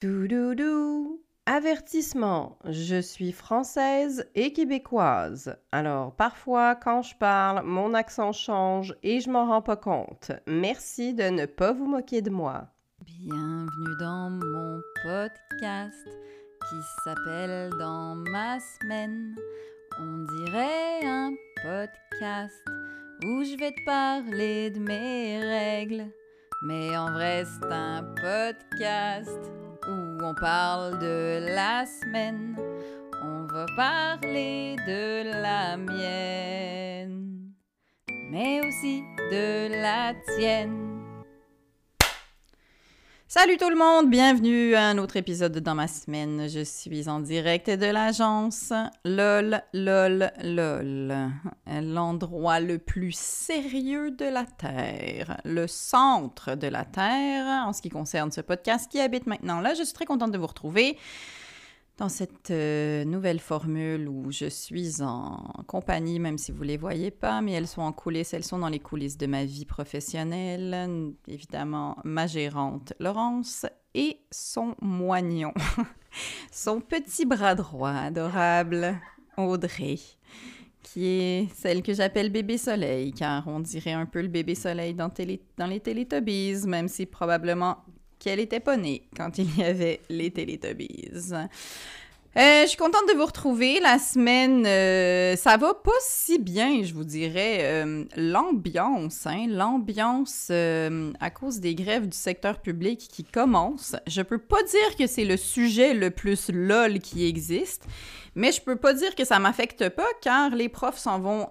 Doudoudou. Avertissement, je suis française et québécoise. Alors parfois quand je parle, mon accent change et je m'en rends pas compte. Merci de ne pas vous moquer de moi. Bienvenue dans mon podcast qui s'appelle Dans ma semaine. On dirait un podcast où je vais te parler de mes règles. Mais en vrai, c'est un podcast on parle de la semaine. On va parler de la mienne, mais aussi de la tienne. Salut tout le monde, bienvenue à un autre épisode de Dans ma semaine. Je suis en direct de l'agence LOL, LOL, LOL. L'endroit le plus sérieux de la Terre, le centre de la Terre en ce qui concerne ce podcast qui habite maintenant là. Je suis très contente de vous retrouver dans cette euh, nouvelle formule où je suis en compagnie, même si vous ne les voyez pas, mais elles sont en coulisses, elles sont dans les coulisses de ma vie professionnelle. Évidemment, ma gérante Laurence et son moignon, son petit bras droit adorable, Audrey, qui est celle que j'appelle bébé soleil, car on dirait un peu le bébé soleil dans, dans les Télétobies, même si probablement qu'elle était pas née quand il y avait les Télétobies. Euh, je suis contente de vous retrouver. La semaine, euh, ça va pas si bien, je vous dirais. Euh, l'ambiance, hein, l'ambiance à cause des grèves du secteur public qui commencent. Je peux pas dire que c'est le sujet le plus lol qui existe, mais je peux pas dire que ça m'affecte pas car les profs s'en vont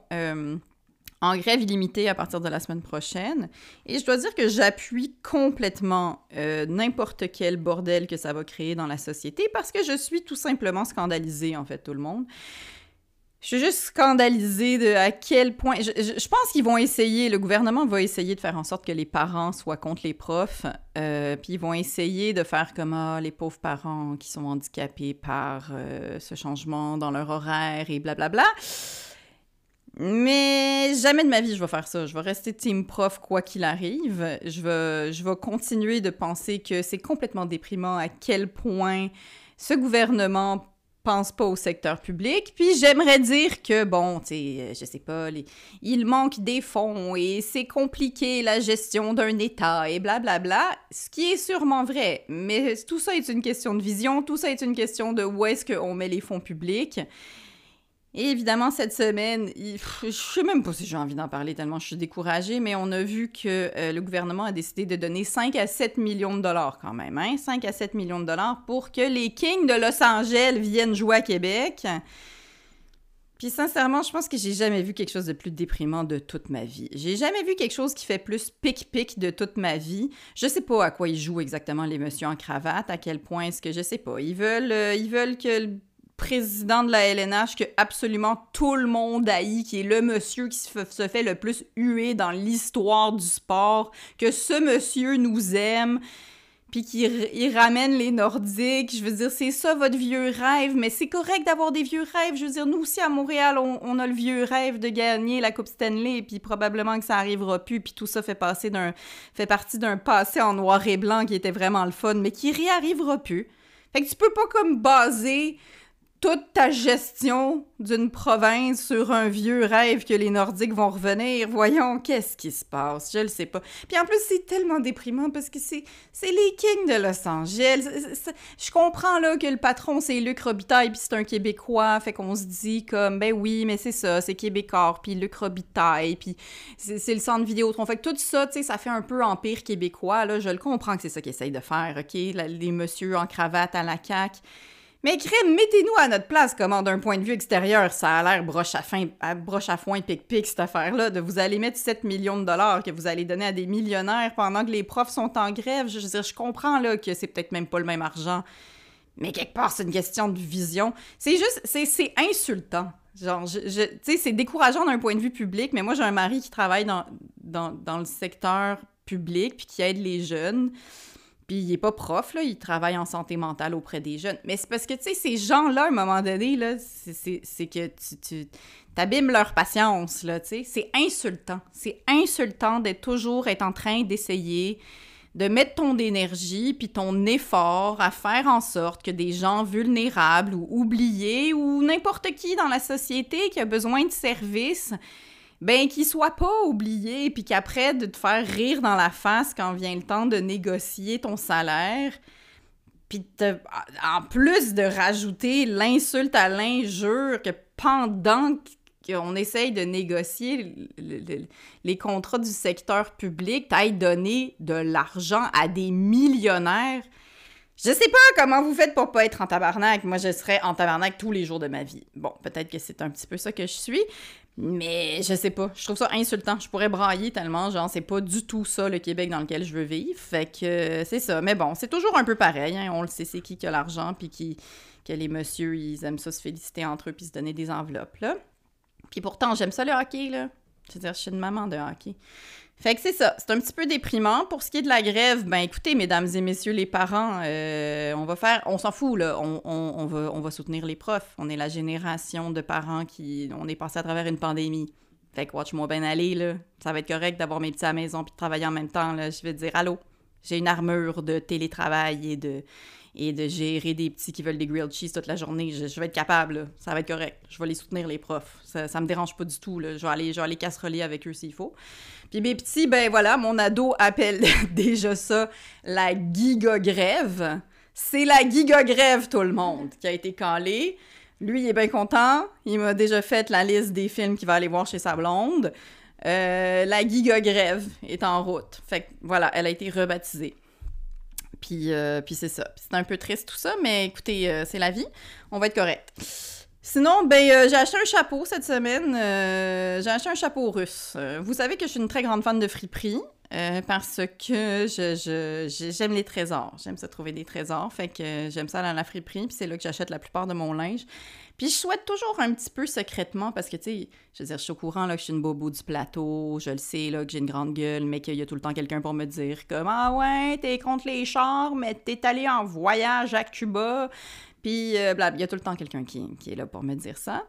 en grève illimitée à partir de la semaine prochaine. Et je dois dire que j'appuie complètement euh, n'importe quel bordel que ça va créer dans la société parce que je suis tout simplement scandalisée, en fait, tout le monde. Je suis juste scandalisée de à quel point. Je, pense qu'ils vont essayer, le gouvernement va essayer de faire en sorte que les parents soient contre les profs, euh, puis ils vont essayer de faire comme ah, les pauvres parents qui sont handicapés par euh, ce changement dans leur horaire et blablabla. Bla, bla. Mais jamais de ma vie je vais faire ça. Je vais rester team prof quoi qu'il arrive. Je vais, je vais continuer de penser que c'est complètement déprimant à quel point ce gouvernement pense pas au secteur public. Puis j'aimerais dire que, bon, tu sais, je sais pas, il manque des fonds et c'est compliqué la gestion d'un État et blablabla, bla, bla, ce qui est sûrement vrai. Mais tout ça est une question de vision, tout ça est une question de où est-ce qu'on met les fonds publics. Et évidemment, cette semaine, je sais même pas si j'ai envie d'en parler tellement je suis découragée, mais on a vu que euh, le gouvernement a décidé de donner 5 à 7 millions de dollars quand même, hein? 5 à 7 millions de dollars pour que les Kings de Los Angeles viennent jouer à Québec. Puis sincèrement, je pense que j'ai jamais vu quelque chose de plus déprimant de toute ma vie. J'ai jamais vu quelque chose qui fait plus pic-pic de toute ma vie. Je sais pas à quoi ils jouent exactement les messieurs en cravate, à quel point est-ce que je sais pas. Ils veulent, euh, ils veulent que président de la LNH que absolument tout le monde haït, qui est le monsieur qui se fait le plus huer dans l'histoire du sport, que ce monsieur nous aime, puis qu'il ramène les Nordiques. Je veux dire, c'est ça votre vieux rêve, mais c'est correct d'avoir des vieux rêves. Je veux dire, nous aussi à Montréal, on, a le vieux rêve de gagner la Coupe Stanley, puis probablement que ça arrivera plus, puis tout ça fait partie d'un passé en noir et blanc qui était vraiment le fun, mais qui réarrivera plus. Fait que tu peux pas comme baser toute ta gestion d'une province sur un vieux rêve que les Nordiques vont revenir. Voyons, qu'est-ce qui se passe? Je le sais pas. Puis en plus, c'est tellement déprimant parce que c'est, les Kings de Los Angeles. je comprends là que le patron, c'est Luc Robitaille, puis c'est un Québécois. Fait qu'on se dit comme, ben oui, mais c'est ça, c'est Québécois, puis Luc Robitaille, puis c'est, le centre Vidéotron. Fait que tout ça, tu sais, ça fait un peu empire québécois. Là, je le comprends que c'est ça qu'ils essayent de faire, OK? les messieurs en cravate à la CAQ. Mais crème, mettez-nous à notre place, comment d'un point de vue extérieur, ça a l'air broche à, fin, broche à foin, pic-pic, cette affaire-là, de vous allez mettre 7 millions de dollars que vous allez donner à des millionnaires pendant que les profs sont en grève. Je veux dire, je comprends là que c'est peut-être même pas le même argent, mais quelque part, c'est une question de vision. C'est juste, c'est insultant. Genre, je, c'est décourageant d'un point de vue public, mais moi, j'ai un mari qui travaille dans, dans, dans le secteur public puis qui aide les jeunes. Puis il est pas prof, il travaille en santé mentale auprès des jeunes. Mais c'est parce que, tu ces gens-là, à un moment donné, c'est que tu, t'abîmes leur patience, là, tu. C'est insultant. C'est insultant d'être toujours être en train d'essayer de mettre ton énergie puis ton effort à faire en sorte que des gens vulnérables ou oubliés ou n'importe qui dans la société qui a besoin de services, ben qu'ils soient pas oubliés puis qu'après de te faire rire dans la face quand vient le temps de négocier ton salaire, puis en plus de rajouter l'insulte à l'injure que pendant qu'on essaye de négocier les contrats du secteur public, t'ailles donner de l'argent à des millionnaires. Je sais pas comment vous faites pour pas être en tabarnak. Moi, je serais en tabarnak tous les jours de ma vie. Bon, peut-être que c'est un petit peu ça que je suis, mais je sais pas. Je trouve ça insultant. Je pourrais brailler tellement, genre, c'est pas du tout ça le Québec dans lequel je veux vivre. Fait que euh, c'est ça. Mais bon, c'est toujours un peu pareil. Hein. On le sait, c'est qui qui a l'argent, puis qui, que les messieurs, ils aiment ça se féliciter entre eux, puis se donner des enveloppes, là. Puis pourtant, j'aime ça le hockey, là. Je veux dire, je suis une maman de hockey. Fait que c'est ça, c'est un petit peu déprimant. Pour ce qui est de la grève, ben écoutez, mesdames et messieurs les parents, euh, on va faire, on s'en fout là, on, va, on va soutenir les profs. On est la génération de parents qui, on est passé à travers une pandémie. Fait que watch-moi bien aller là, ça va être correct d'avoir mes petits à la maison puis de travailler en même temps là. Je vais dire allô, j'ai une armure de télétravail et de et de gérer des petits qui veulent des grilled cheese toute la journée. Je, vais être capable, ça va être correct. Je vais les soutenir, les profs. Ça, ça me dérange pas du tout. Là. Je, vais aller, je vais aller casseroler avec eux s'il faut. Puis mes petits, ben voilà, mon ado appelle déjà ça la giga-grève. C'est la giga-grève, tout le monde, qui a été calée. Lui, il est bien content. Il m'a déjà fait la liste des films qu'il va aller voir chez sa blonde. Euh, la giga-grève est en route. Fait que voilà, elle a été rebaptisée. Puis, euh, puis c'est ça. C'est un peu triste tout ça, mais écoutez, euh, c'est la vie. On va être correct. Sinon, ben, euh, j'ai acheté un chapeau cette semaine. j'ai acheté un chapeau russe. vous savez que je suis une très grande fan de friperie. parce que je, j'aime les trésors. J'aime ça trouver des trésors. Fait que j'aime ça dans la friperie. Puis c'est là que j'achète la plupart de mon linge. Puis je souhaite toujours un petit peu secrètement, parce que, tu sais, je veux dire, je suis au courant là, que je suis une bobo du plateau, je le sais là, que j'ai une grande gueule, mais qu'il y a tout le temps quelqu'un pour me dire comme Ah ouais, t'es contre les chars, mais t'es allé en voyage à Cuba. Puis, euh, il y a tout le temps quelqu'un qui, qui, est là pour me dire ça.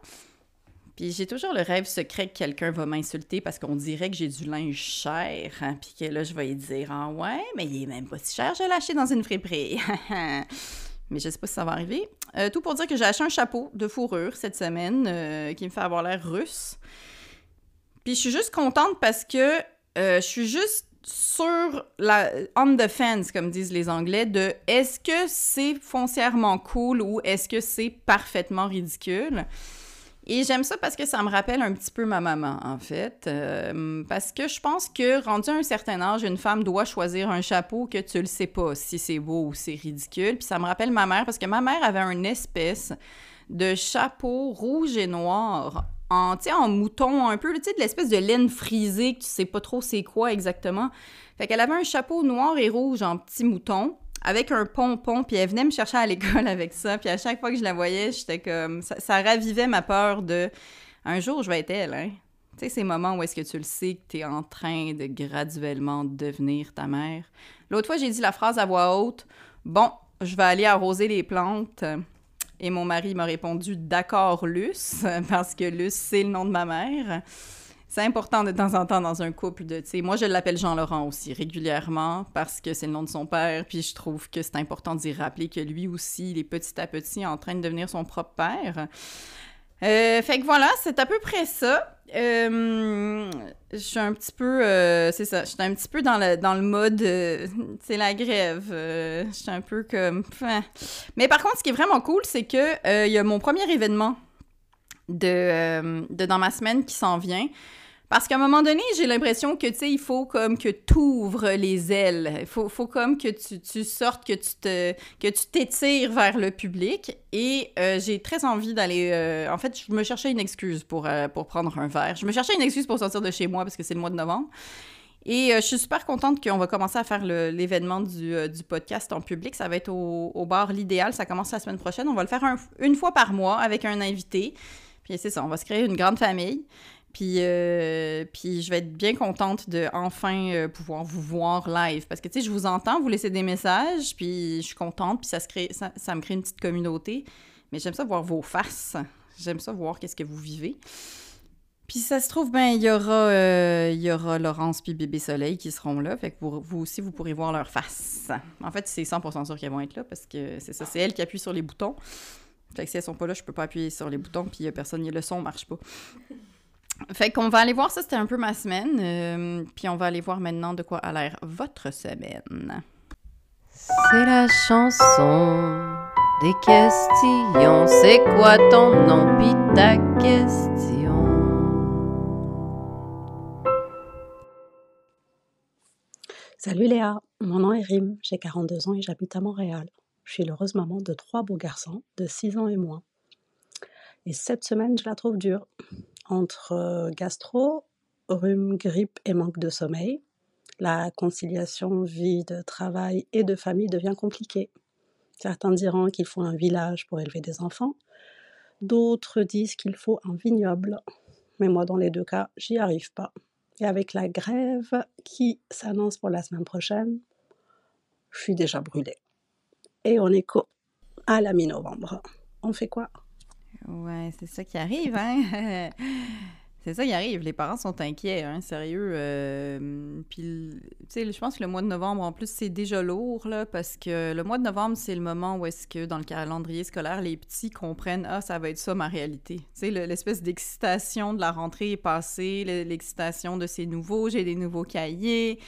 Puis j'ai toujours le rêve secret que quelqu'un va m'insulter parce qu'on dirait que j'ai du linge cher. Hein, puis que là, je vais lui dire Ah ouais, mais il est même pas si cher, je l'ai acheté dans une friperie. mais je sais pas si ça va arriver. Euh, tout pour dire que j'ai acheté un chapeau de fourrure cette semaine euh, qui me fait avoir l'air russe. Puis je suis juste contente parce que euh, je suis juste sur la on the fence comme disent les Anglais de est-ce que c'est foncièrement cool ou est-ce que c'est parfaitement ridicule? Et j'aime ça parce que ça me rappelle un petit peu ma maman, en fait. Euh, parce que je pense que, rendu à un certain âge, une femme doit choisir un chapeau que tu le sais pas si c'est beau ou c'est ridicule. Puis ça me rappelle ma mère parce que ma mère avait une espèce de chapeau rouge et noir en, en mouton un peu, de l'espèce de laine frisée que tu sais pas trop c'est quoi exactement. Fait qu'elle avait un chapeau noir et rouge en petit mouton avec un pompon, puis elle venait me chercher à l'école avec ça, puis à chaque fois que je la voyais, j'étais comme... Ça, ravivait ma peur de... Un jour, je vais être elle, hein? Tu sais, ces moments où est-ce que tu le sais que tu en train de graduellement devenir ta mère. L'autre fois, j'ai dit la phrase à voix haute, « Bon, je vais aller arroser les plantes. » Et mon mari m'a répondu « D'accord, Luce », parce que Luce, c'est le nom de ma mère. C'est important de temps en temps dans un couple de, tu sais, moi je l'appelle Jean-Laurent aussi régulièrement parce que c'est le nom de son père, puis je trouve que c'est important d'y rappeler que lui aussi, il est petit à petit en train de devenir son propre père. Euh, fait que voilà, c'est à peu près ça. Euh, je suis un petit peu, euh, c'est ça, je suis un petit peu dans le, dans le mode, c'est la grève. je suis un peu comme... Mais par contre, ce qui est vraiment cool, c'est que il y a mon premier événement de, de dans ma semaine qui s'en vient. Parce qu'à un moment donné, j'ai l'impression que, tu sais, il faut comme que tu ouvres les ailes. Il faut, faut, comme que tu, tu, sortes, que tu te que tu t'étires vers le public. Et euh, j'ai très envie d'aller... Euh, en fait, je me cherchais une excuse pour, euh, pour prendre un verre. Je me cherchais une excuse pour sortir de chez moi parce que c'est le mois de novembre. Et je suis super contente qu'on va commencer à faire l'événement du, du, podcast en public. Ça va être au, au bar L'Idéal. Ça commence la semaine prochaine. On va le faire une fois par mois avec un invité. Puis c'est ça, on va se créer une grande famille. Puis, euh, puis je vais être bien contente de enfin euh, pouvoir vous voir live. Parce que, tu sais, je vous entends, vous laissez des messages, puis je suis contente, puis ça, se crée, ça, me crée une petite communauté. Mais j'aime ça voir vos faces. J'aime ça voir qu'est-ce que vous vivez. Puis ça se trouve, ben il y aura, euh, y aura Laurence puis Bébé Soleil qui seront là. Fait que vous aussi, vous pourrez voir leur face. En fait, c'est 100% sûr qu'elles vont être là parce que c'est ça, c'est elles qui appuient sur les boutons. Fait que si elles sont pas là, je peux pas appuyer sur les boutons puis il y a personne, le son marche pas. Fait qu'on va aller voir ça, c'était un peu ma semaine. Euh, puis on va aller voir maintenant de quoi a l'air votre semaine. C'est la chanson des questions. C'est quoi ton nom pis ta question? Salut Léa, mon nom est Rim, j'ai 42 ans et j'habite à Montréal. Je suis l'heureuse maman de trois beaux garçons de 6 ans et moins. Et cette semaine, je la trouve dure. Entre euh, gastro, rhume, grippe et manque de sommeil, la conciliation vie de travail et de famille devient compliquée. Certains diront qu'il faut un village pour élever des enfants, d'autres disent qu'il faut un vignoble. Mais moi, dans les deux cas, j'y arrive pas. Et avec la grève qui s'annonce pour la semaine prochaine, je suis déjà brûlée. Et on est à la mi-novembre. On fait quoi? Ouais, c'est ça qui arrive, hein? c'est ça qui arrive. Les parents sont inquiets, hein, sérieux. Euh, puis, tu sais, je pense que le mois de novembre, en plus, c'est déjà lourd, là, parce que le mois de novembre, c'est le moment où est-ce que, dans le calendrier scolaire, les petits comprennent « Ah, ça va être ça, ma réalité. » Tu sais, l'espèce d'excitation de la rentrée est passée, l'excitation de ces nouveaux, j'ai des nouveaux cahiers,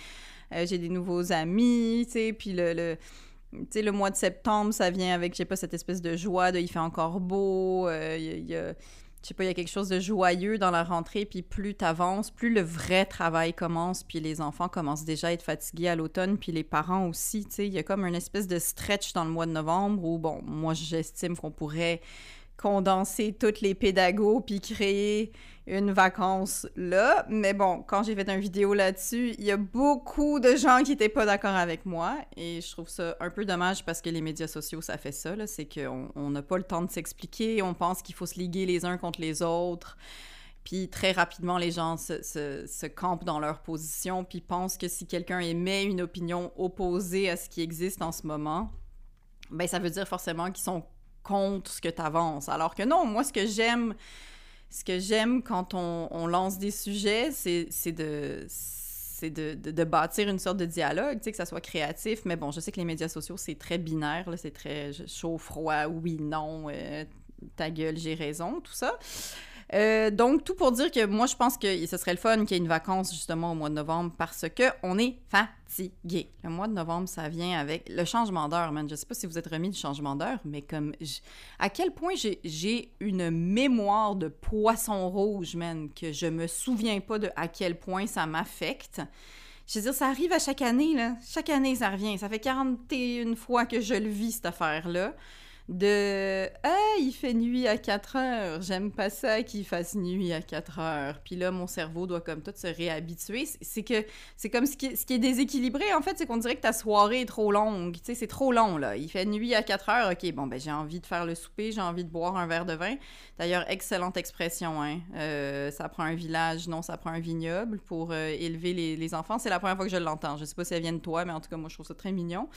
euh, j'ai des nouveaux amis, tu sais, puis le tu le mois de septembre, ça vient avec, je sais pas, cette espèce de joie de il fait encore beau, euh, il y, a, je sais pas, il y a quelque chose de joyeux dans la rentrée, puis plus tu avances, plus le vrai travail commence, puis les enfants commencent déjà à être fatigués à l'automne, puis les parents aussi, tu sais, il y a comme une espèce de stretch dans le mois de novembre où, bon, moi, j'estime qu'on pourrait condenser toutes les pédagogues puis créer une vacance là. Mais bon, quand j'ai fait une vidéo là-dessus, il y a beaucoup de gens qui n'étaient pas d'accord avec moi. Et je trouve ça un peu dommage parce que les médias sociaux, ça fait ça. C'est qu'on n'a pas le temps de s'expliquer. On pense qu'il faut se liguer les uns contre les autres. Puis très rapidement, les gens se, campent dans leur position, puis pensent que si quelqu'un émet une opinion opposée à ce qui existe en ce moment, ben ça veut dire forcément qu'ils sont contre ce que tu avances. Alors que non, moi, ce que j'aime, ce que j'aime quand on, lance des sujets, c'est de de, de, bâtir une sorte de dialogue, que ça soit créatif. Mais bon, je sais que les médias sociaux, c'est très binaire, c'est très chaud, froid, oui, non, euh, ta gueule, j'ai raison, tout ça. Euh, donc, tout pour dire que moi, je pense que ce serait le fun qu'il y ait une vacance justement au mois de novembre parce que on est fatigué. Le mois de novembre, ça vient avec le changement d'heure, man. Je sais pas si vous êtes remis du changement d'heure, mais comme à quel point j'ai une mémoire de poisson rouge, man, que je me souviens pas de à quel point ça m'affecte. Je veux dire, ça arrive à chaque année, là. Chaque année, ça revient. Ça fait 41 fois que je le vis, cette affaire-là de Ah, il fait nuit à 4 heures, j'aime pas ça qu'il fasse nuit à 4 heures. Puis là, mon cerveau doit comme tout se réhabituer. C'est que c'est comme ce qui, est, déséquilibré, en fait, c'est qu'on dirait que ta soirée est trop longue. Tu sais, c'est trop long, là. Il fait nuit à 4 heures, ok, bon, ben j'ai envie de faire le souper, j'ai envie de boire un verre de vin. D'ailleurs, excellente expression, hein. Euh, ça prend un village, non, ça prend un vignoble pour euh, élever les, les enfants. C'est la première fois que je l'entends. Je sais pas si elle vient de toi, mais en tout cas, moi, je trouve ça très mignon.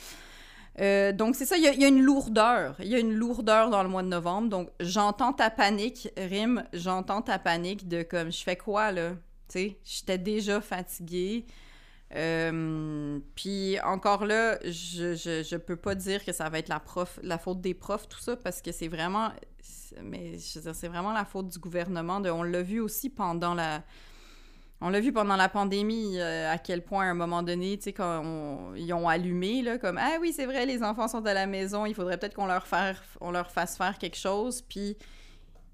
Euh, donc, c'est ça, il y, a une lourdeur. Il y a une lourdeur dans le mois de novembre. Donc, j'entends ta panique, Rim, j'entends ta panique de comme, je fais quoi, là? Tu sais, j'étais déjà fatiguée. Euh, puis encore là, je, je, je, peux pas dire que ça va être la prof, la faute des profs, tout ça, parce que c'est vraiment, mais je veux dire, c'est vraiment la faute du gouvernement. De, on l'a vu aussi pendant la, on l'a vu pendant la pandémie, euh, à quel point, à un moment donné, tu sais, quand ils ont allumé, là, comme « Ah oui, c'est vrai, les enfants sont à la maison, il faudrait peut-être qu'on leur, on fasse faire quelque chose. » Puis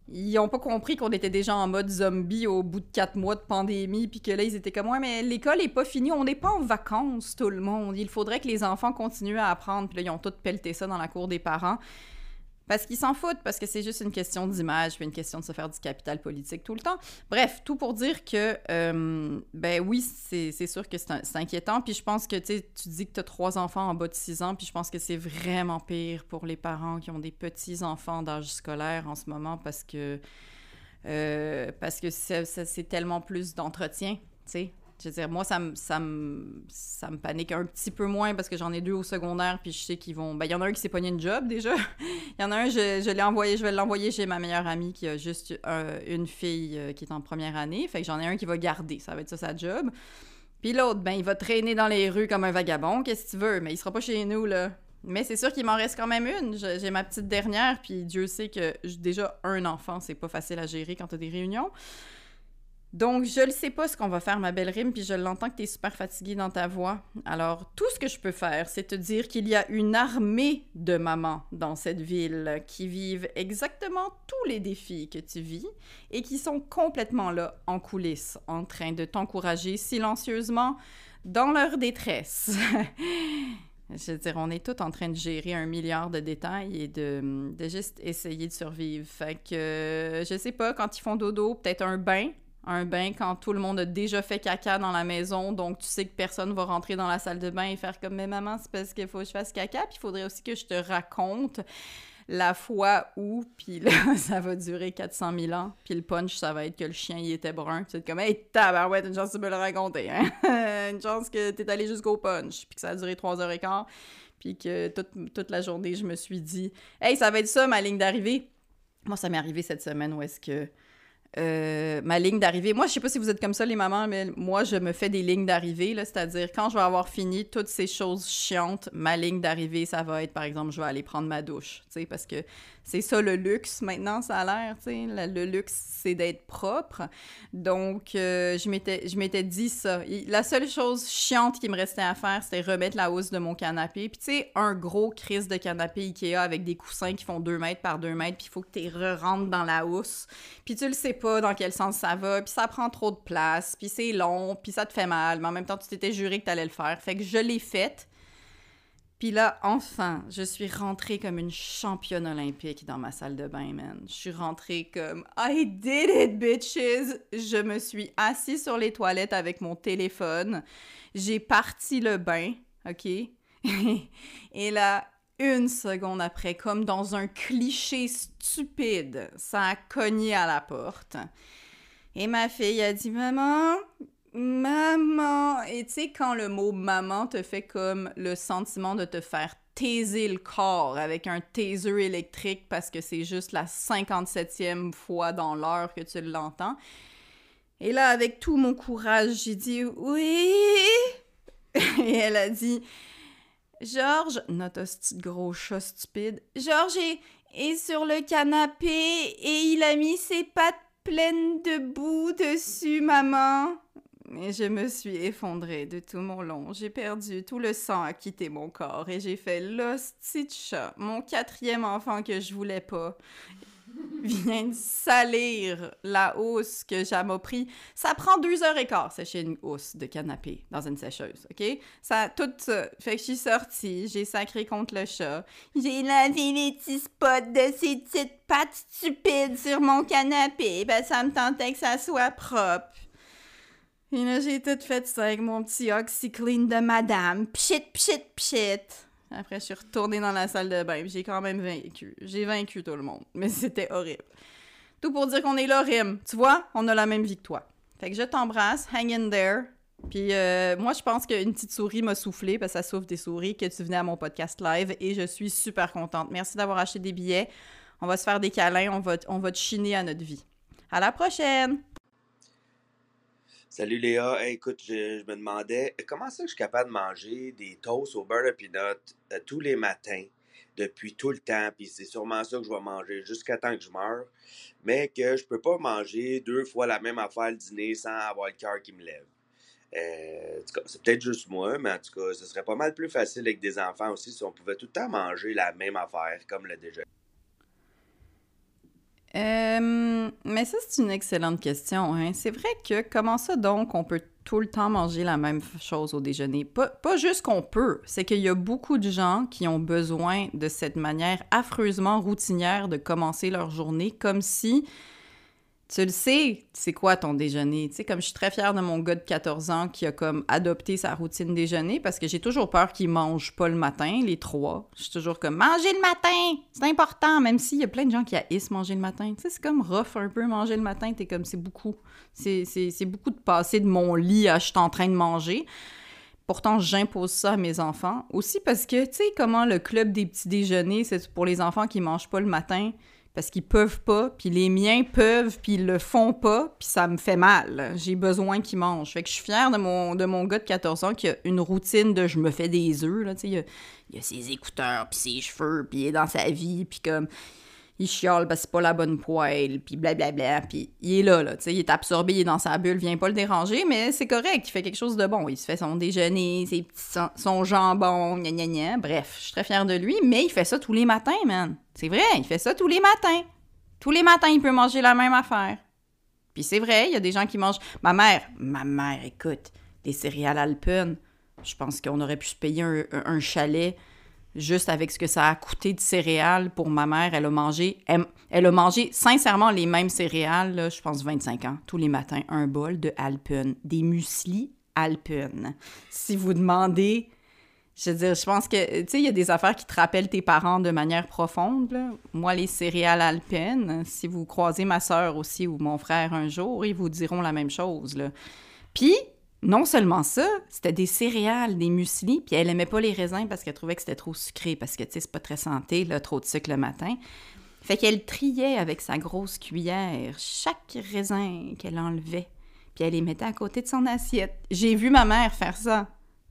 ils n'ont pas compris qu'on était déjà en mode zombie au bout de quatre mois de pandémie, puis que là, ils étaient comme « Ouais, mais l'école n'est pas finie, on n'est pas en vacances, tout le monde. Il faudrait que les enfants continuent à apprendre. » Puis là, ils ont tous pelleté ça dans la cour des parents. Parce qu'ils s'en foutent, parce que c'est juste une question d'image, puis une question de se faire du capital politique tout le temps. Bref, tout pour dire que, euh, ben oui, c'est sûr que c'est inquiétant. Puis je pense que, tu dis que tu as trois enfants en bas de six ans, puis je pense que c'est vraiment pire pour les parents qui ont des petits-enfants d'âge scolaire en ce moment, parce que, euh, parce que c'est tellement plus d'entretien, tu sais. Je veux dire, moi, ça me, ça, ça me panique un petit peu moins parce que j'en ai deux au secondaire, puis je sais qu'ils vont... Ben, il y en a un qui s'est pogné une job, déjà. Il y en a un, je, l'ai envoyé, je vais l'envoyer chez ma meilleure amie qui a juste une fille euh, qui est en première année. Fait que j'en ai un qui va garder. Ça va être ça sa job. Puis l'autre, ben, il va traîner dans les rues comme un vagabond. Qu'est-ce que tu veux? Mais il sera pas chez nous, là. Mais c'est sûr qu'il m'en reste quand même une. J'ai ma petite dernière, puis Dieu sait que déjà un enfant, c'est pas facile à gérer quand t'as des réunions. Donc, je le sais pas ce qu'on va faire, ma belle rime, puis je l'entends que t'es super fatiguée dans ta voix. Alors, tout ce que je peux faire, c'est te dire qu'il y a une armée de mamans dans cette ville qui vivent exactement tous les défis que tu vis et qui sont complètement là, en coulisses, en train de t'encourager silencieusement dans leur détresse. Je veux dire, on est tous en train de gérer un milliard de détails et de, juste essayer de survivre. Fait que, je sais pas, quand ils font dodo, peut-être un bain. Un bain quand tout le monde a déjà fait caca dans la maison, donc tu sais que personne va rentrer dans la salle de bain et faire comme « Mais maman, c'est parce qu'il faut que je fasse caca, puis il faudrait aussi que je te raconte la fois où, puis là, ça va durer 400 000 ans, puis le punch, ça va être que le chien, il était brun. C'est comme « Hey, tabarouette, une chance de me le raconter, hein? une chance que t'es allé jusqu'au punch, puis que ça a duré 3 heures et quart, puis que toute, toute la journée, je me suis dit « Hey, ça va être ça, ma ligne d'arrivée! » Moi, ça m'est arrivé cette semaine où est-ce que euh, ma ligne d'arrivée. Moi, je sais pas si vous êtes comme ça, les mamans, mais moi, je me fais des lignes d'arrivée, c'est-à-dire quand je vais avoir fini toutes ces choses chiantes, ma ligne d'arrivée, ça va être, par exemple, je vais aller prendre ma douche, parce que c'est ça le luxe maintenant, ça a l'air, le, luxe, c'est d'être propre. Donc, euh, je m'étais dit ça. La seule chose chiante qui me restait à faire, c'était remettre la housse de mon canapé. Puis, tu sais, un gros crise de canapé Ikea avec des coussins qui font 2 mètres par 2 mètres, puis il faut que tu re-rentres dans la housse. Puis tu le sais pas dans quel sens ça va, puis ça prend trop de place, puis c'est long, puis ça te fait mal, mais en même temps, tu t'étais juré que t'allais le faire. Fait que je l'ai faite. Puis là, enfin, je suis rentrée comme une championne olympique dans ma salle de bain, man. Je suis rentrée comme I did it, bitches! Je me suis assise sur les toilettes avec mon téléphone. J'ai parti le bain, OK? Et là, une seconde après, comme dans un cliché stupide, ça a cogné à la porte. Et ma fille a dit Maman, maman. Et tu sais, quand le mot maman te fait comme le sentiment de te faire taiser le corps avec un taser électrique parce que c'est juste la 57e fois dans l'heure que tu l'entends. Et là, avec tout mon courage, j'ai dit Oui. Et elle a dit Georges, notre petit gros chat stupide, Georges est, sur le canapé et il a mis ses pattes pleines de boue dessus, maman. Et je me suis effondrée de tout mon long. J'ai perdu tout le sang a quitté mon corps et j'ai fait l'hostie de chat, mon quatrième enfant que je voulais pas vient de salir la housse que j'ai m'a pris. Ça prend deux heures et quart, sécher une housse de canapé dans une sécheuse, OK? Ça, tout. Fait que je suis sortie, j'ai sacré contre le chat. J'ai lavé les petits spots de ses petites pattes stupides sur mon canapé. Ben, ça me tentait que ça soit propre. Et là, j'ai tout fait ça avec mon petit OxyClean de madame. Pchit, pchit, pchit. Après, je suis retournée dans la salle de bain. J'ai quand même vaincu. J'ai vaincu tout le monde. Mais c'était horrible. Tout pour dire qu'on est là, Rim. Tu vois, on a la même vie que toi. Fait que je t'embrasse. Hang in there. Puis euh, moi, je pense qu'une petite souris m'a soufflé, parce que ça souffle des souris, que tu venais à mon podcast live. Et je suis super contente. Merci d'avoir acheté des billets. On va se faire des câlins. On va, on va te chiner à notre vie. À la prochaine! Salut Léa, écoute, je, me demandais comment ça que je suis capable de manger des toasts au beurre de peanut euh, tous les matins depuis tout le temps, puis c'est sûrement ça que je vais manger jusqu'à temps que je meure, mais que je peux pas manger deux fois la même affaire le dîner sans avoir le cœur qui me lève. Euh, c'est peut-être juste moi, mais en tout cas, ce serait pas mal plus facile avec des enfants aussi si on pouvait tout le temps manger la même affaire comme le déjeuner. Euh, mais ça, c'est une excellente question. Hein? C'est vrai que comment ça donc on peut tout le temps manger la même chose au déjeuner? Pas, pas juste qu'on peut, c'est qu'il y a beaucoup de gens qui ont besoin de cette manière affreusement routinière de commencer leur journée, comme si tu le sais, c'est quoi ton déjeuner? Tu sais, comme je suis très fière de mon gars de 14 ans qui a comme adopté sa routine déjeuner parce que j'ai toujours peur qu'il mange pas le matin, les trois. Je suis toujours comme manger le matin, c'est important, même s'il y a plein de gens qui haïssent manger le matin. Tu sais, c'est comme rough un peu manger le matin, t'es comme c'est beaucoup. C'est, beaucoup de passer de mon lit à je suis en train de manger. Pourtant, j'impose ça à mes enfants. Aussi parce que, tu sais, comment le club des petits déjeuners, c'est pour les enfants qui mangent pas le matin parce qu'ils peuvent pas, puis les miens peuvent, puis ils le font pas, puis ça me fait mal. J'ai besoin qu'ils mangent. Fait que je suis fière de mon, de mon gars de 14 ans qui a une routine de je me fais des œufs, là, tu sais, il, a ses écouteurs, puis ses cheveux, puis il est dans sa vie, puis comme il chiale parce que c'est pas la bonne poêle, puis blablabla, puis il est là, là, tu sais, il est absorbé, il est dans sa bulle, vient pas le déranger, mais c'est correct, il fait quelque chose de bon. Il se fait son déjeuner, ses petits, son, jambon, gna gna gna, bref, je suis très fière de lui, mais il fait ça tous les matins, man. C'est vrai, il fait ça tous les matins. Tous les matins, il peut manger la même affaire. Puis c'est vrai, il y a des gens qui mangent... Ma mère, ma mère, écoute, des céréales alpines, je pense qu'on aurait pu se payer un, un chalet juste avec ce que ça a coûté de céréales pour ma mère. Elle a mangé, elle, a mangé sincèrement les mêmes céréales, je pense 25 ans, tous les matins, un bol de Alpen, des muesli Alpen. Si vous demandez, je veux dire, je pense que, tu sais, il y a des affaires qui te rappellent tes parents de manière profonde. Moi, les céréales Alpen, si vous croisez ma soeur aussi ou mon frère un jour, ils vous diront la même chose. Là. Puis, non seulement ça, c'était des céréales, des muesli, puis elle aimait pas les raisins parce qu'elle trouvait que c'était trop sucré, parce que, tu sais, c'est pas très santé, là, trop de sucre le matin. Fait qu'elle triait avec sa grosse cuillère chaque raisin qu'elle enlevait, puis elle les mettait à côté de son assiette. J'ai vu ma mère faire ça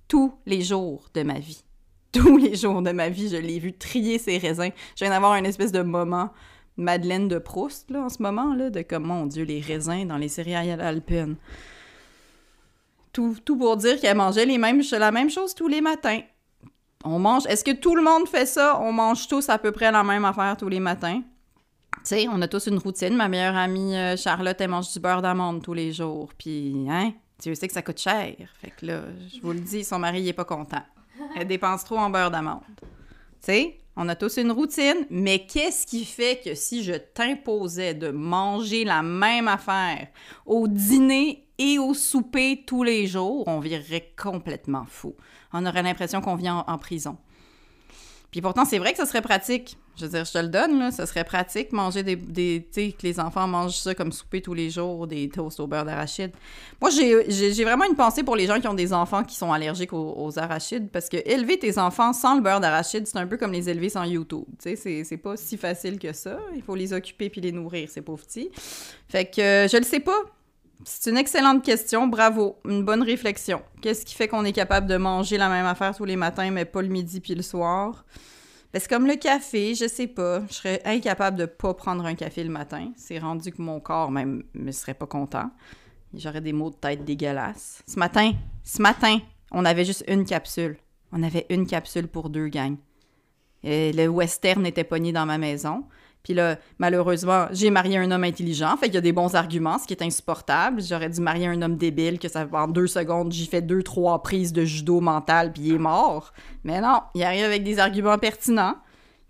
tous les jours de ma vie. Tous les jours de ma vie, je l'ai vu trier ses raisins. Je viens d'avoir une espèce de moment Madeleine de Proust, là, en ce moment, là, de comme, mon Dieu, les raisins dans les céréales alpines. Tout, pour dire qu'elle mangeait les mêmes, la même chose tous les matins. On mange. Est-ce que tout le monde fait ça? On mange tous à peu près la même affaire tous les matins. Tu sais, on a tous une routine. Ma meilleure amie euh, Charlotte, elle mange du beurre d'amande tous les jours. Puis, hein, tu sais que ça coûte cher. Fait que là, je vous le dis, son mari, il est pas content. Elle dépense trop en beurre d'amande. Tu sais, on a tous une routine, mais qu'est-ce qui fait que si je t'imposais de manger la même affaire au dîner et au souper tous les jours, on virerait complètement fou. On aurait l'impression qu'on vient en, prison. Puis pourtant, c'est vrai que ce serait pratique. Je veux dire, je te le donne, là, ce serait pratique manger des, des tu sais, que les enfants mangent ça comme souper tous les jours, des toasts au beurre d'arachide. Moi, j'ai vraiment une pensée pour les gens qui ont des enfants qui sont allergiques aux, arachides, parce que élever tes enfants sans le beurre d'arachide, c'est un peu comme les élever sans YouTube. Tu sais, c'est pas si facile que ça. Il faut les occuper puis les nourrir, ces pauvres petits. Fait que euh, je le sais pas. C'est une excellente question, bravo, une bonne réflexion. Qu'est-ce qui fait qu'on est capable de manger la même affaire tous les matins, mais pas le midi puis le soir? Parce que comme le café, je sais pas, je serais incapable de pas prendre un café le matin. C'est rendu que mon corps même me serait pas content. J'aurais des maux de tête dégueulasses. Ce matin, ce matin, on avait juste une capsule. On avait une capsule pour deux gangs. Et le western était pogné dans ma maison. Puis là, malheureusement, j'ai marié un homme intelligent, fait qu'il y a des bons arguments, ce qui est insupportable. J'aurais dû marier un homme débile, que ça en deux secondes, j'ai fait deux, trois prises de judo mental, puis il est mort. Mais non, il arrive avec des arguments pertinents.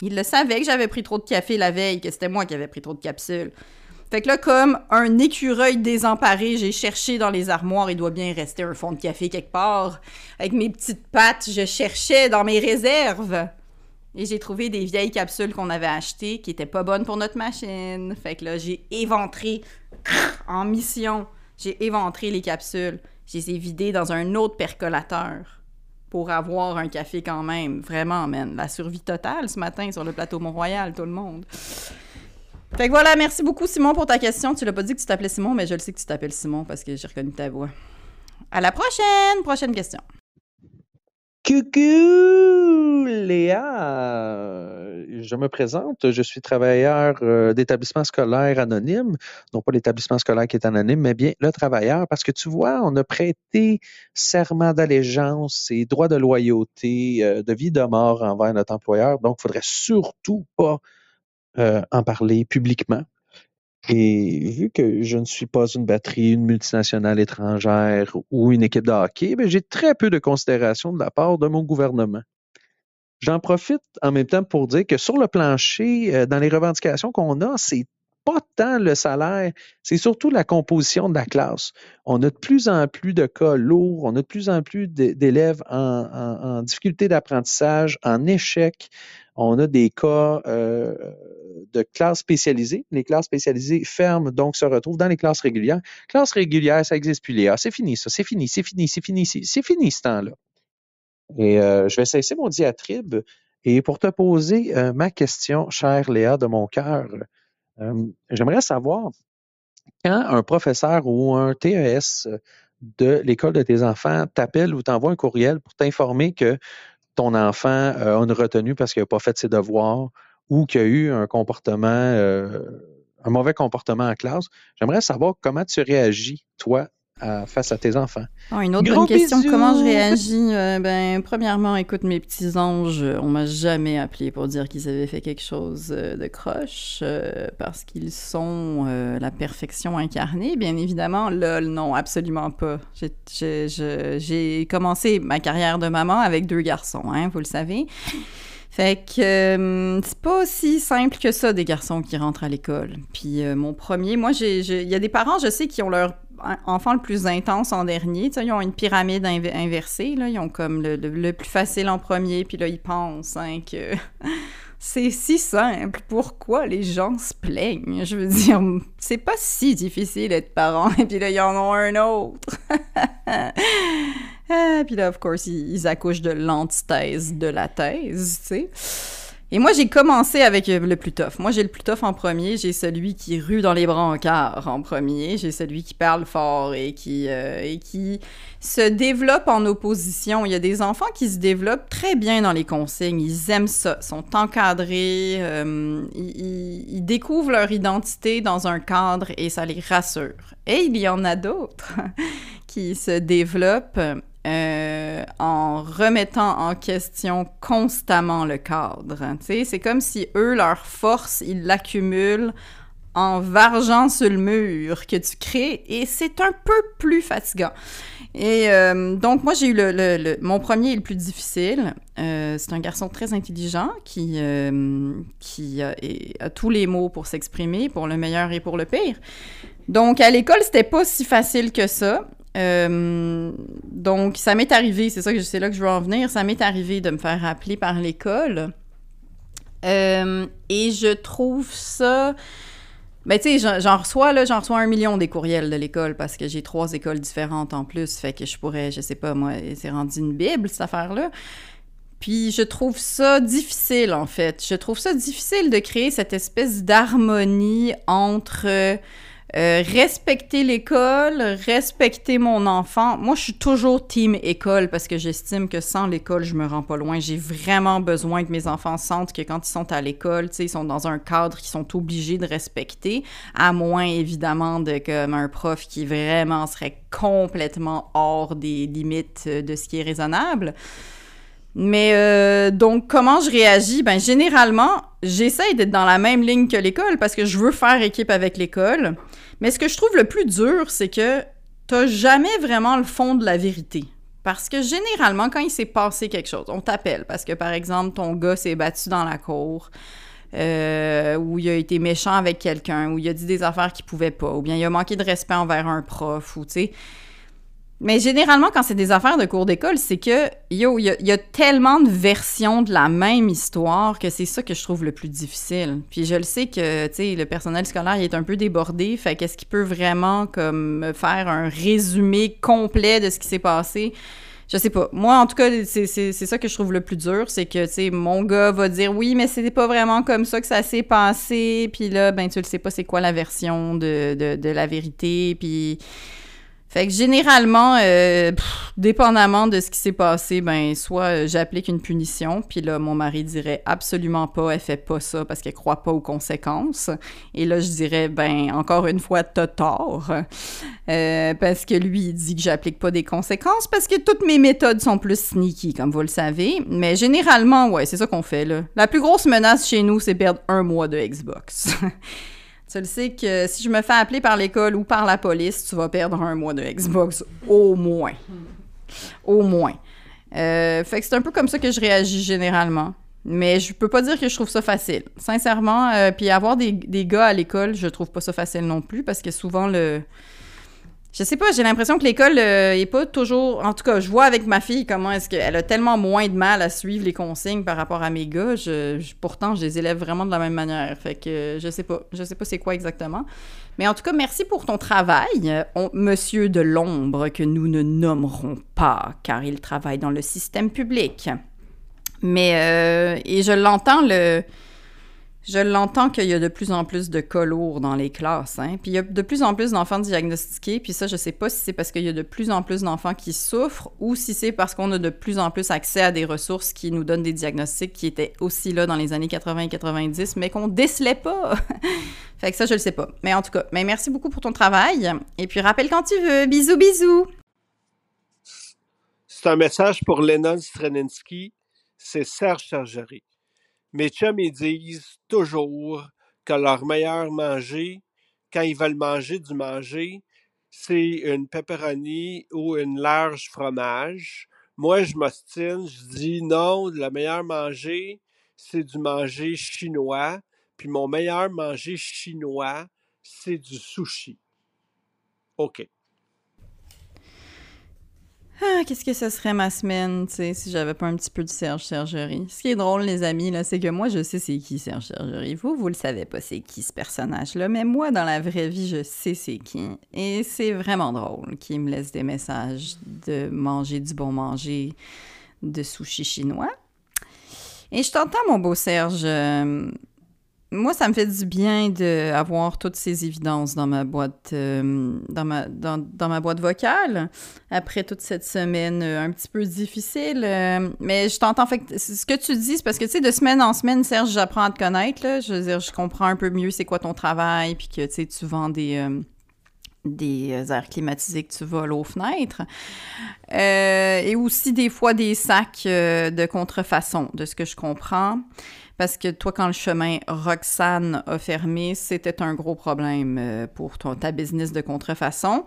Il le savait que j'avais pris trop de café la veille, que c'était moi qui avais pris trop de capsules. Fait que là, comme un écureuil désemparé, j'ai cherché dans les armoires, il doit bien rester un fond de café quelque part. Avec mes petites pattes, je cherchais dans mes réserves. Et j'ai trouvé des vieilles capsules qu'on avait achetées qui étaient pas bonnes pour notre machine. Fait que là, j'ai éventré en mission. J'ai éventré les capsules. Je les ai vidées dans un autre percolateur pour avoir un café quand même. Vraiment, man. La survie totale ce matin sur le plateau Mont-Royal, tout le monde. Fait que voilà, merci beaucoup Simon pour ta question. Tu l'as pas dit que tu t'appelais Simon, mais je le sais que tu t'appelles Simon parce que j'ai reconnu ta voix. À la prochaine! Prochaine question. Coucou Léa, je me présente, je suis travailleur euh, d'établissement scolaire anonyme, non pas l'établissement scolaire qui est anonyme, mais bien le travailleur, parce que tu vois, on a prêté serment d'allégeance et droit de loyauté, euh, de vie de mort envers notre employeur, donc il faudrait surtout pas euh, en parler publiquement. Et vu que je ne suis pas une batterie, une multinationale étrangère ou une équipe de hockey, ben, j'ai très peu de considération de la part de mon gouvernement. J'en profite en même temps pour dire que sur le plancher, euh, dans les revendications qu'on a, c'est pas tant le salaire, c'est surtout la composition de la classe. On a de plus en plus de cas lourds, on a de plus en plus d'élèves en, difficulté d'apprentissage, en échec. On a des cas euh, de classes spécialisées. Les classes spécialisées ferment, donc se retrouvent dans les classes régulières. Classes régulières, ça n'existe plus, Léa. C'est fini, ça. C'est fini, c'est fini, c'est fini, c'est fini ce temps-là. Et euh, je vais cesser mon diatribe. Et pour te poser euh, ma question, chère Léa de mon cœur, j'aimerais savoir quand un professeur ou un TES de l'école de tes enfants t'appelle ou t'envoie un courriel pour t'informer que ton enfant a une retenue parce qu'il n'a pas fait ses devoirs ou qu'il a eu un comportement, un mauvais comportement en classe, j'aimerais savoir comment tu réagis, toi, face à tes enfants. Oh, une autre bonne question, comment je réagis? Euh, ben, premièrement, écoute, mes petits anges, on m'a jamais appelé pour dire qu'ils avaient fait quelque chose euh, de croche, euh, parce qu'ils sont la perfection incarnée, bien évidemment. Lol, non, absolument pas. J'ai commencé ma carrière de maman avec deux garçons, hein, vous le savez. Fait que c'est pas aussi simple que ça, des garçons qui rentrent à l'école. Puis mon premier, moi, il y a des parents, je sais, qui ont leur enfant le plus intense en dernier. ils ont une pyramide inversée. Là. Ils ont comme le, plus facile en premier, puis là, ils pensent hein, que c'est si simple. Pourquoi les gens se plaignent? Je veux dire, c'est pas si difficile d'être parent, et puis là, ils en ont un autre. ah, puis là, of course, ils, ils accouchent de l'antithèse de la thèse, tu sais. Et moi, j'ai commencé avec euh, le plus tough. Moi, j'ai le plus tough en premier. J'ai celui qui rue dans les brancards en premier. J'ai celui qui parle fort et qui, euh, et qui se développe en opposition. Il y a des enfants qui se développent très bien dans les consignes. Ils aiment ça, sont encadrés, euh, ils, ils, découvrent leur identité dans un cadre et ça les rassure. Et il y en a d'autres qui se développent en remettant en question constamment le cadre. C'est comme si eux, leur force, ils l'accumulent en vargeant sur le mur que tu crées et c'est un peu plus fatigant. Et euh, donc, moi, j'ai eu le, mon premier et le plus difficile. Euh, c'est un garçon très intelligent qui, qui a, a, tous les mots pour s'exprimer, pour le meilleur et pour le pire. Donc, à l'école, c'était pas si facile que ça. Euh, donc, ça m'est arrivé, c'est ça que c'est là que je veux en venir, ça m'est arrivé de me faire appeler par l'école. Euh, et je trouve ça. Ben, tu sais, j'en reçois, là, j'en reçois un million des courriels de l'école parce que j'ai trois écoles différentes en plus. Fait que je pourrais, je sais pas, moi, c'est rendu une Bible, cette affaire-là. Puis je trouve ça difficile, en fait. Je trouve ça difficile de créer cette espèce d'harmonie entre. Euh, respecter l'école, respecter mon enfant. Moi, je suis toujours team école parce que j'estime que sans l'école, je me rends pas loin. J'ai vraiment besoin que mes enfants sentent que quand ils sont à l'école, ils sont dans un cadre qu'ils sont obligés de respecter, à moins évidemment de comme un prof qui vraiment serait complètement hors des limites de ce qui est raisonnable. Mais euh, donc, comment je réagis? Ben, généralement, j'essaye d'être dans la même ligne que l'école parce que je veux faire équipe avec l'école. Mais ce que je trouve le plus dur, c'est que t'as jamais vraiment le fond de la vérité. Parce que généralement, quand il s'est passé quelque chose, on t'appelle parce que, par exemple, ton gars s'est battu dans la cour, euh, ou il a été méchant avec quelqu'un, ou il a dit des affaires qu'il pouvait pas, ou bien il a manqué de respect envers un prof, ou tu sais. Mais généralement, quand c'est des affaires de cours d'école, c'est que, yo, il y, a tellement de versions de la même histoire que c'est ça que je trouve le plus difficile. Puis je le sais que, tu sais, le personnel scolaire, il est un peu débordé. Fait qu'est-ce qu'il peut vraiment, comme, me faire un résumé complet de ce qui s'est passé? Je sais pas. Moi, en tout cas, c'est ça que je trouve le plus dur. C'est que, tu sais, mon gars va dire oui, mais c'était pas vraiment comme ça que ça s'est passé. Puis là, ben, tu le sais pas, c'est quoi la version de, de, de la vérité. Puis fait que généralement, euh, dépendamment de ce qui s'est passé, ben soit euh, j'applique une punition, puis là mon mari dirait absolument pas, elle fait pas ça parce qu'elle croit pas aux conséquences. Et là je dirais ben encore une fois t'as tort, euh, parce que lui il dit que j'applique pas des conséquences parce que toutes mes méthodes sont plus sneaky comme vous le savez. Mais généralement ouais c'est ça qu'on fait là. La plus grosse menace chez nous c'est perdre un mois de Xbox. Tu le que si je me fais appeler par l'école ou par la police, tu vas perdre un mois de Xbox, au moins. Au moins. Euh, fait que c'est un peu comme ça que je réagis généralement. Mais je peux pas dire que je trouve ça facile. Sincèrement, euh, puis avoir des, des, gars à l'école, je trouve pas ça facile non plus parce que souvent le je sais pas, j'ai l'impression que l'école euh, est pas toujours. En tout cas, je vois avec ma fille comment est-ce qu'elle a tellement moins de mal à suivre les consignes par rapport à mes gars. Pourtant, je les élève vraiment de la même manière. Fait que je sais pas. Je sais pas c'est quoi exactement. Mais en tout cas, merci pour ton travail, euh, on- monsieur de l'ombre, que nous ne nommerons pas, car il travaille dans le système public. Mais, euh, et je l'entends, le. Je l'entends qu'il y a de plus en plus de cas lourds dans les classes, hein. Puis il y a de plus en plus d'enfants diagnostiqués, puis ça, je sais pas si c'est parce qu'il y a de plus en plus d'enfants qui souffrent ou si c'est parce qu'on a de plus en plus accès à des ressources qui nous donnent des diagnostics qui étaient aussi là dans les années 80 et 90, mais qu'on décelait pas. fait que ça, je le sais pas. Mais en tout cas, merci beaucoup pour ton travail. Et puis rappelle quand tu veux. Bisous, bisous. C'est un message pour Lennon Streninsky, c'est Serge Sergerie. Mes chums, ils disent toujours que leur meilleur manger, quand ils veulent manger du manger, c'est une pepperoni ou une large fromage. Moi, je m'ostine, je dis non, le meilleur manger, c'est du manger chinois. Puis mon meilleur manger chinois, c'est du sushi. OK. Ah, qu'est-ce que ce serait ma semaine, tu sais, si j'avais pas un petit peu de Serge Sergerie? Ce qui est drôle, les amis, là, c'est que moi, je sais c'est qui Serge Sergerie. Vous, vous le savez pas c'est qui ce personnage-là, mais moi, dans la vraie vie, je sais c'est qui. Et c'est vraiment drôle qu'il me laisse des messages de manger du bon manger de sushi chinois. Et je t'entends, mon beau Serge. euh, moi, ça me fait du bien d'avoir toutes ces évidences dans ma boîte, euh, dans, ma, dans, dans ma boîte vocale après toute cette semaine euh, un petit peu difficile. euh, mais je t'entends. Fait ce que tu dis, c'est parce que, tu sais, de semaine en semaine, Serge, j'apprends à te connaître. Là. Je veux dire, je comprends un peu mieux c'est quoi ton travail, puis que, tu sais, tu vends des. des airs climatisés que tu voles aux fenêtres. Et aussi des fois des sacs de contrefaçon, de ce que je comprends. Parce que toi, quand le chemin Roxane a fermé, c'était un gros problème euh, pour ton, ta business de contrefaçon.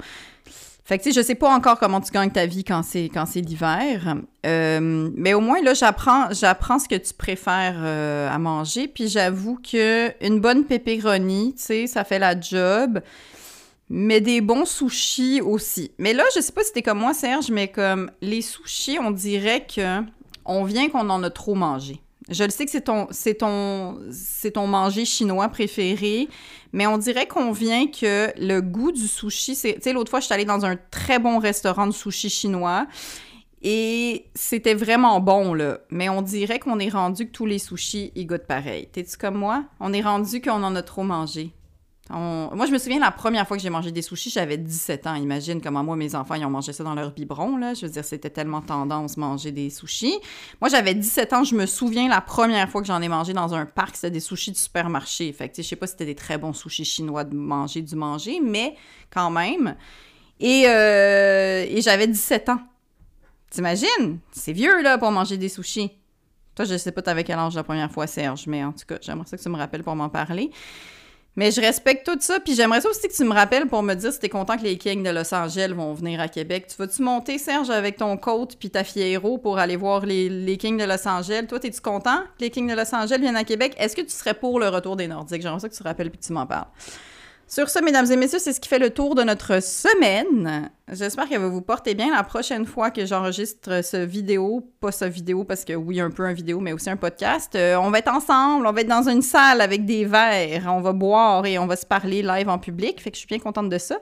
Fait que, tu sais, je sais pas encore comment tu gagnes ta vie quand c'est, quand c'est l'hiver. Euh, mais au moins, là, j'apprends, j'apprends ce que tu préfères euh, à manger. Puis j'avoue que une bonne pepperoni, tu sais, ça fait la job. Mais des bons sushis aussi. Mais là, je sais pas si t'es comme moi, Serge, mais comme les sushis, on dirait que on vient qu'on en a trop mangé. Je le sais que c'est ton, c'est ton, c'est ton manger chinois préféré, mais on dirait qu'on vient que le goût du sushi, tu sais, l'autre fois, je suis allée dans un très bon restaurant de sushi chinois et c'était vraiment bon, là. Mais on dirait qu'on est rendu que tous les sushis, ils goûtent pareil. T'es-tu comme moi? On est rendu qu'on en a trop mangé. Moi, je me souviens la première fois que j'ai mangé des sushis, j'avais 17 ans. Imagine comment moi, mes enfants, ils ont mangé ça dans leur biberon. Je veux dire, c'était tellement tendance manger des sushis. Moi, j'avais 17 ans, je me souviens la première fois que j'en ai mangé dans un parc, c'était des sushis de supermarché. Fait que, je sais pas si c'était des très bons sushis chinois de manger du manger, mais quand même. Et, euh, et j'avais 17 ans. T'imagines? C'est vieux, là, pour manger des sushis. Toi, je sais pas t'avais quel âge la première fois, Serge, mais en tout cas, j'aimerais ça que tu me rappelles pour m'en parler. Mais je respecte tout ça, puis j'aimerais aussi que tu me rappelles pour me dire si t'es content que les Kings de Los Angeles vont venir à Québec. Tu vas-tu monter, Serge, avec ton coat puis ta fiero pour aller voir les, Kings de Los Angeles? Toi, t'es-tu content que les Kings de Los Angeles viennent à Québec? Est-ce que tu serais pour le retour des Nordiques? J'aimerais ça que tu te rappelles puis que tu m'en parles. Sur ce, mesdames et messieurs, c'est ce qui fait le tour de notre semaine. J'espère va vous porter bien la prochaine fois que j'enregistre ce vidéo. Pas ce vidéo parce que oui, un peu un vidéo, mais aussi un podcast. Euh, on va être ensemble, on va être dans une salle avec des verres, on va boire et on va se parler live en public. Fait que je suis bien contente de ça.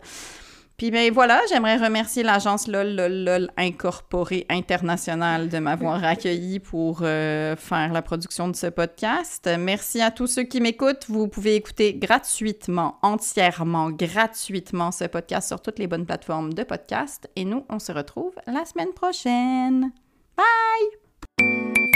Puis ben voilà, j'aimerais remercier l'agence LOL LOL LOL Incorporée Internationale de m'avoir accueilli pour euh, faire la production de ce podcast. Merci à tous ceux qui m'écoutent. Vous pouvez écouter gratuitement, entièrement, gratuitement ce podcast sur toutes les bonnes plateformes de podcast. Et nous, on se retrouve la semaine prochaine. Bye!